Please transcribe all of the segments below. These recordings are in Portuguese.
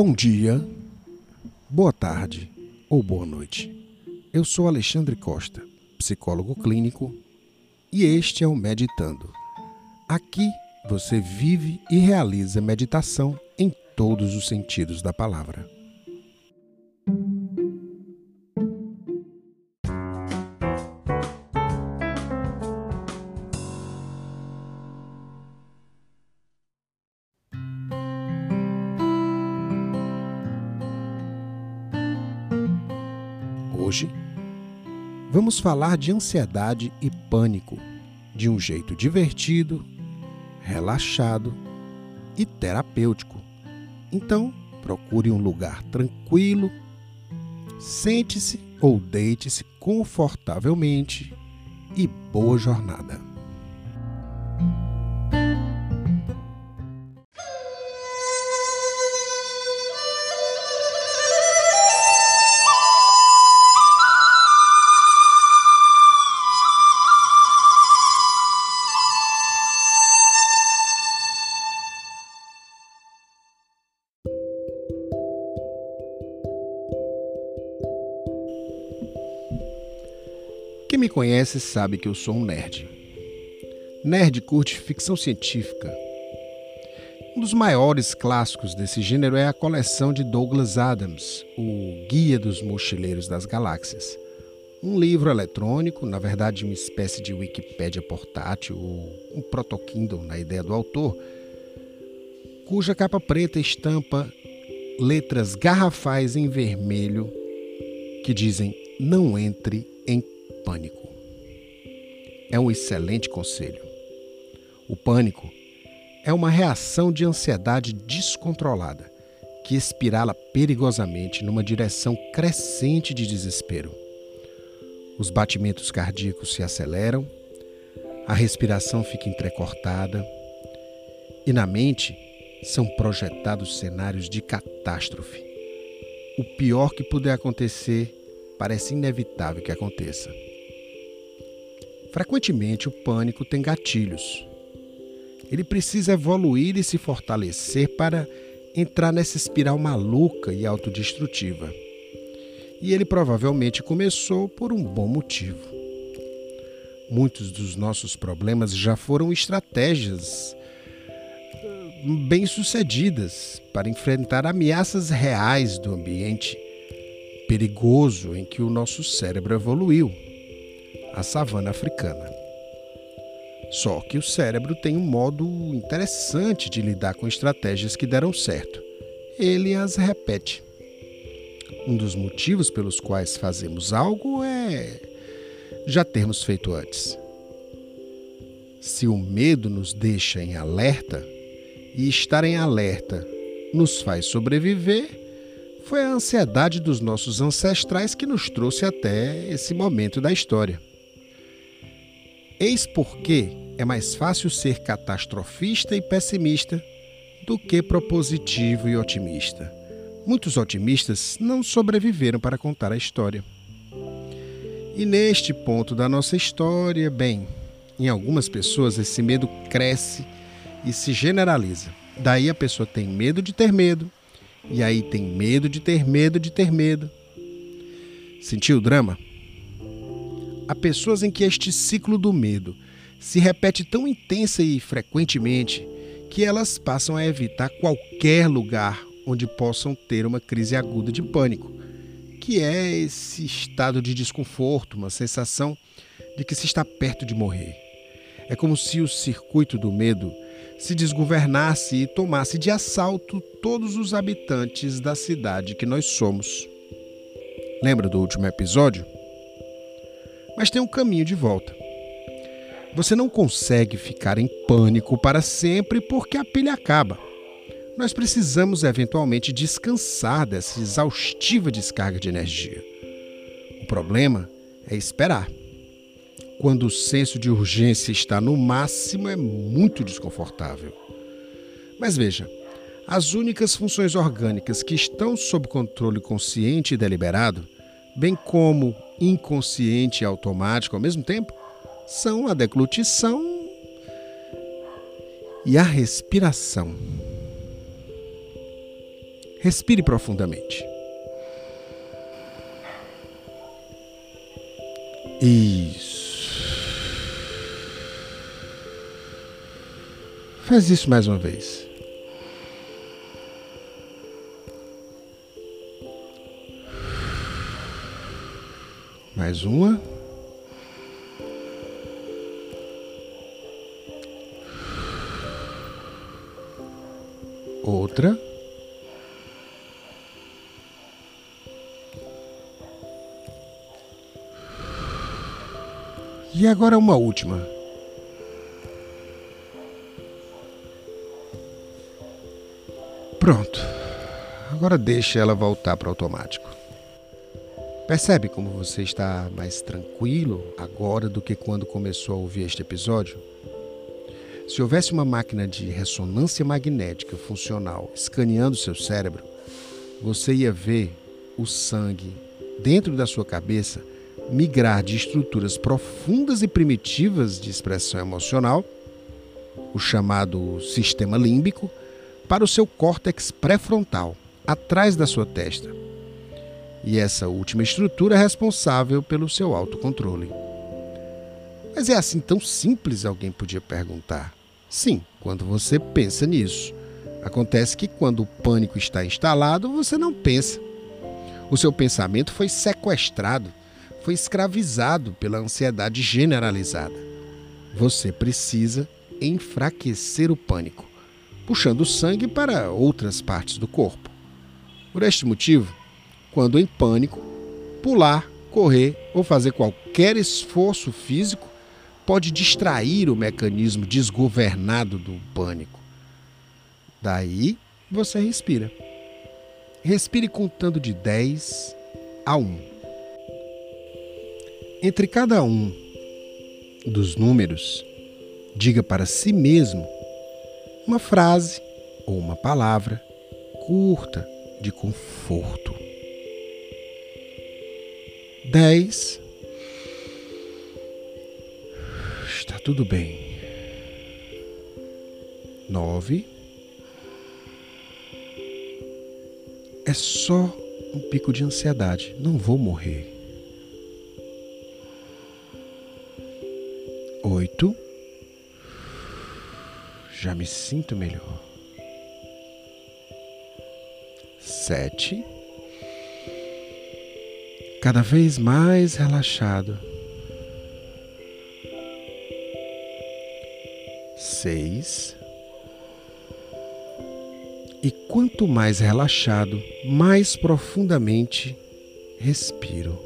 Bom dia, boa tarde ou boa noite. Eu sou Alexandre Costa, psicólogo clínico, e este é o Meditando. Aqui você vive e realiza meditação em todos os sentidos da palavra. Vamos falar de ansiedade e pânico de um jeito divertido, relaxado e terapêutico. Então, procure um lugar tranquilo, sente-se ou deite-se confortavelmente e boa jornada. Quem me conhece sabe que eu sou um nerd. Nerd curte ficção científica. Um dos maiores clássicos desse gênero é a coleção de Douglas Adams, O Guia dos Mochileiros das Galáxias. Um livro eletrônico, na verdade uma espécie de Wikipédia portátil ou um proto-Kindle na ideia do autor, cuja capa preta estampa letras garrafais em vermelho que dizem não entre pânico. É um excelente conselho. O pânico é uma reação de ansiedade descontrolada que espirala perigosamente numa direção crescente de desespero. Os batimentos cardíacos se aceleram, a respiração fica entrecortada e na mente são projetados cenários de catástrofe. O pior que puder acontecer parece inevitável que aconteça. Frequentemente, o pânico tem gatilhos. Ele precisa evoluir e se fortalecer para entrar nessa espiral maluca e autodestrutiva. E ele provavelmente começou por um bom motivo. Muitos dos nossos problemas já foram estratégias eh, bem-sucedidas para enfrentar ameaças reais do ambiente perigoso em que o nosso cérebro evoluiu a savana africana. Só que o cérebro tem um modo interessante de lidar com estratégias que deram certo. Ele as repete. Um dos motivos pelos quais fazemos algo é já termos feito antes. Se o medo nos deixa em alerta e estar em alerta nos faz sobreviver, foi a ansiedade dos nossos ancestrais que nos trouxe até esse momento da história. Eis porque é mais fácil ser catastrofista e pessimista do que propositivo e otimista. Muitos otimistas não sobreviveram para contar a história. E neste ponto da nossa história, bem, em algumas pessoas esse medo cresce e se generaliza. Daí a pessoa tem medo de ter medo, e aí tem medo de ter medo de ter medo. Sentiu o drama? Há pessoas em que este ciclo do medo se repete tão intensa e frequentemente que elas passam a evitar qualquer lugar onde possam ter uma crise aguda de pânico, que é esse estado de desconforto, uma sensação de que se está perto de morrer. É como se o circuito do medo se desgovernasse e tomasse de assalto todos os habitantes da cidade que nós somos. Lembra do último episódio? Mas tem um caminho de volta. Você não consegue ficar em pânico para sempre porque a pilha acaba. Nós precisamos eventualmente descansar dessa exaustiva descarga de energia. O problema é esperar. Quando o senso de urgência está no máximo, é muito desconfortável. Mas veja, as únicas funções orgânicas que estão sob controle consciente e deliberado, bem como inconsciente e automático ao mesmo tempo são a deglutição e a respiração. Respire profundamente. Isso. Faz isso mais uma vez. Mais uma. Outra. E agora uma última. Pronto. Agora deixe ela voltar para automático. Percebe como você está mais tranquilo agora do que quando começou a ouvir este episódio? Se houvesse uma máquina de ressonância magnética funcional escaneando seu cérebro, você ia ver o sangue dentro da sua cabeça migrar de estruturas profundas e primitivas de expressão emocional, o chamado sistema límbico, para o seu córtex pré-frontal, atrás da sua testa. E essa última estrutura é responsável pelo seu autocontrole. Mas é assim tão simples, alguém podia perguntar. Sim, quando você pensa nisso. Acontece que quando o pânico está instalado, você não pensa. O seu pensamento foi sequestrado foi escravizado pela ansiedade generalizada. Você precisa enfraquecer o pânico, puxando o sangue para outras partes do corpo. Por este motivo, quando em pânico, pular, correr ou fazer qualquer esforço físico pode distrair o mecanismo desgovernado do pânico. Daí você respira. Respire contando de 10 a 1. Entre cada um dos números, diga para si mesmo uma frase ou uma palavra curta de conforto. 10. Está tudo bem. 9. É só um pico de ansiedade. Não vou morrer. oito. Já me sinto melhor. Sete. Cada vez mais relaxado. Seis. E quanto mais relaxado, mais profundamente respiro.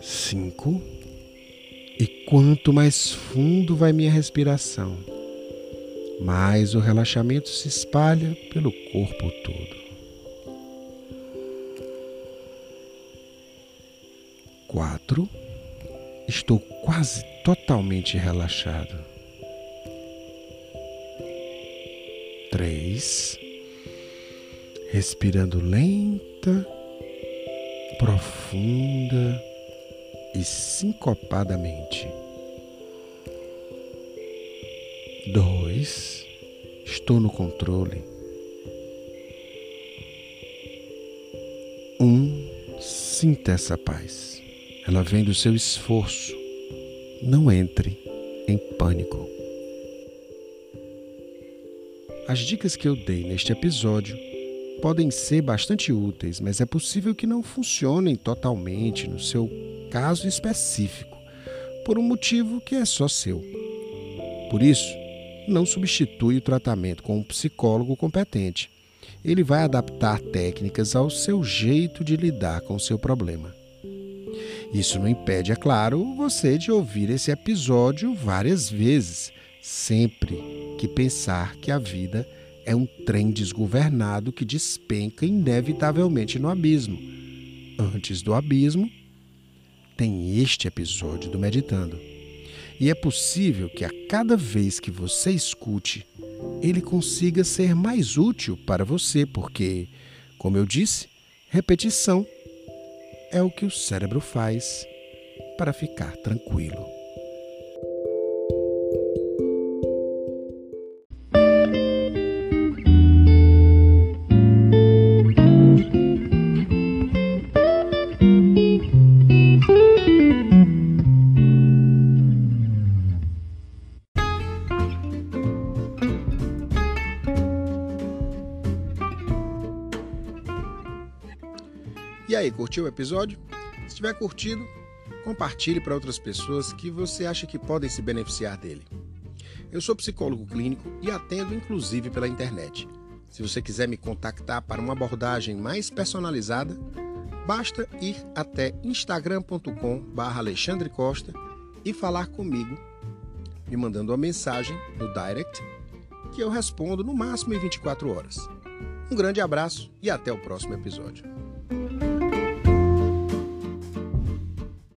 cinco. E quanto mais fundo vai minha respiração, mais o relaxamento se espalha pelo corpo todo. Quatro. Estou quase totalmente relaxado. Três. Respirando lenta, profunda e sincopadamente. 2. Estou no controle. 1. Um, sinta essa paz. Ela vem do seu esforço. Não entre em pânico. As dicas que eu dei neste episódio podem ser bastante úteis, mas é possível que não funcionem totalmente no seu caso específico, por um motivo que é só seu. Por isso, não substitui o tratamento com um psicólogo competente. Ele vai adaptar técnicas ao seu jeito de lidar com o seu problema. Isso não impede, é claro, você de ouvir esse episódio várias vezes, sempre que pensar que a vida é um trem desgovernado que despenca inevitavelmente no abismo. Antes do abismo, tem este episódio do Meditando. E é possível que a cada vez que você escute, ele consiga ser mais útil para você, porque, como eu disse, repetição é o que o cérebro faz para ficar tranquilo. Aí, curtiu o episódio? Se tiver curtido, compartilhe para outras pessoas que você acha que podem se beneficiar dele. Eu sou psicólogo clínico e atendo inclusive pela internet. Se você quiser me contactar para uma abordagem mais personalizada, basta ir até instagram.com/alexandre Costa e falar comigo, me mandando uma mensagem no direct que eu respondo no máximo em 24 horas. Um grande abraço e até o próximo episódio.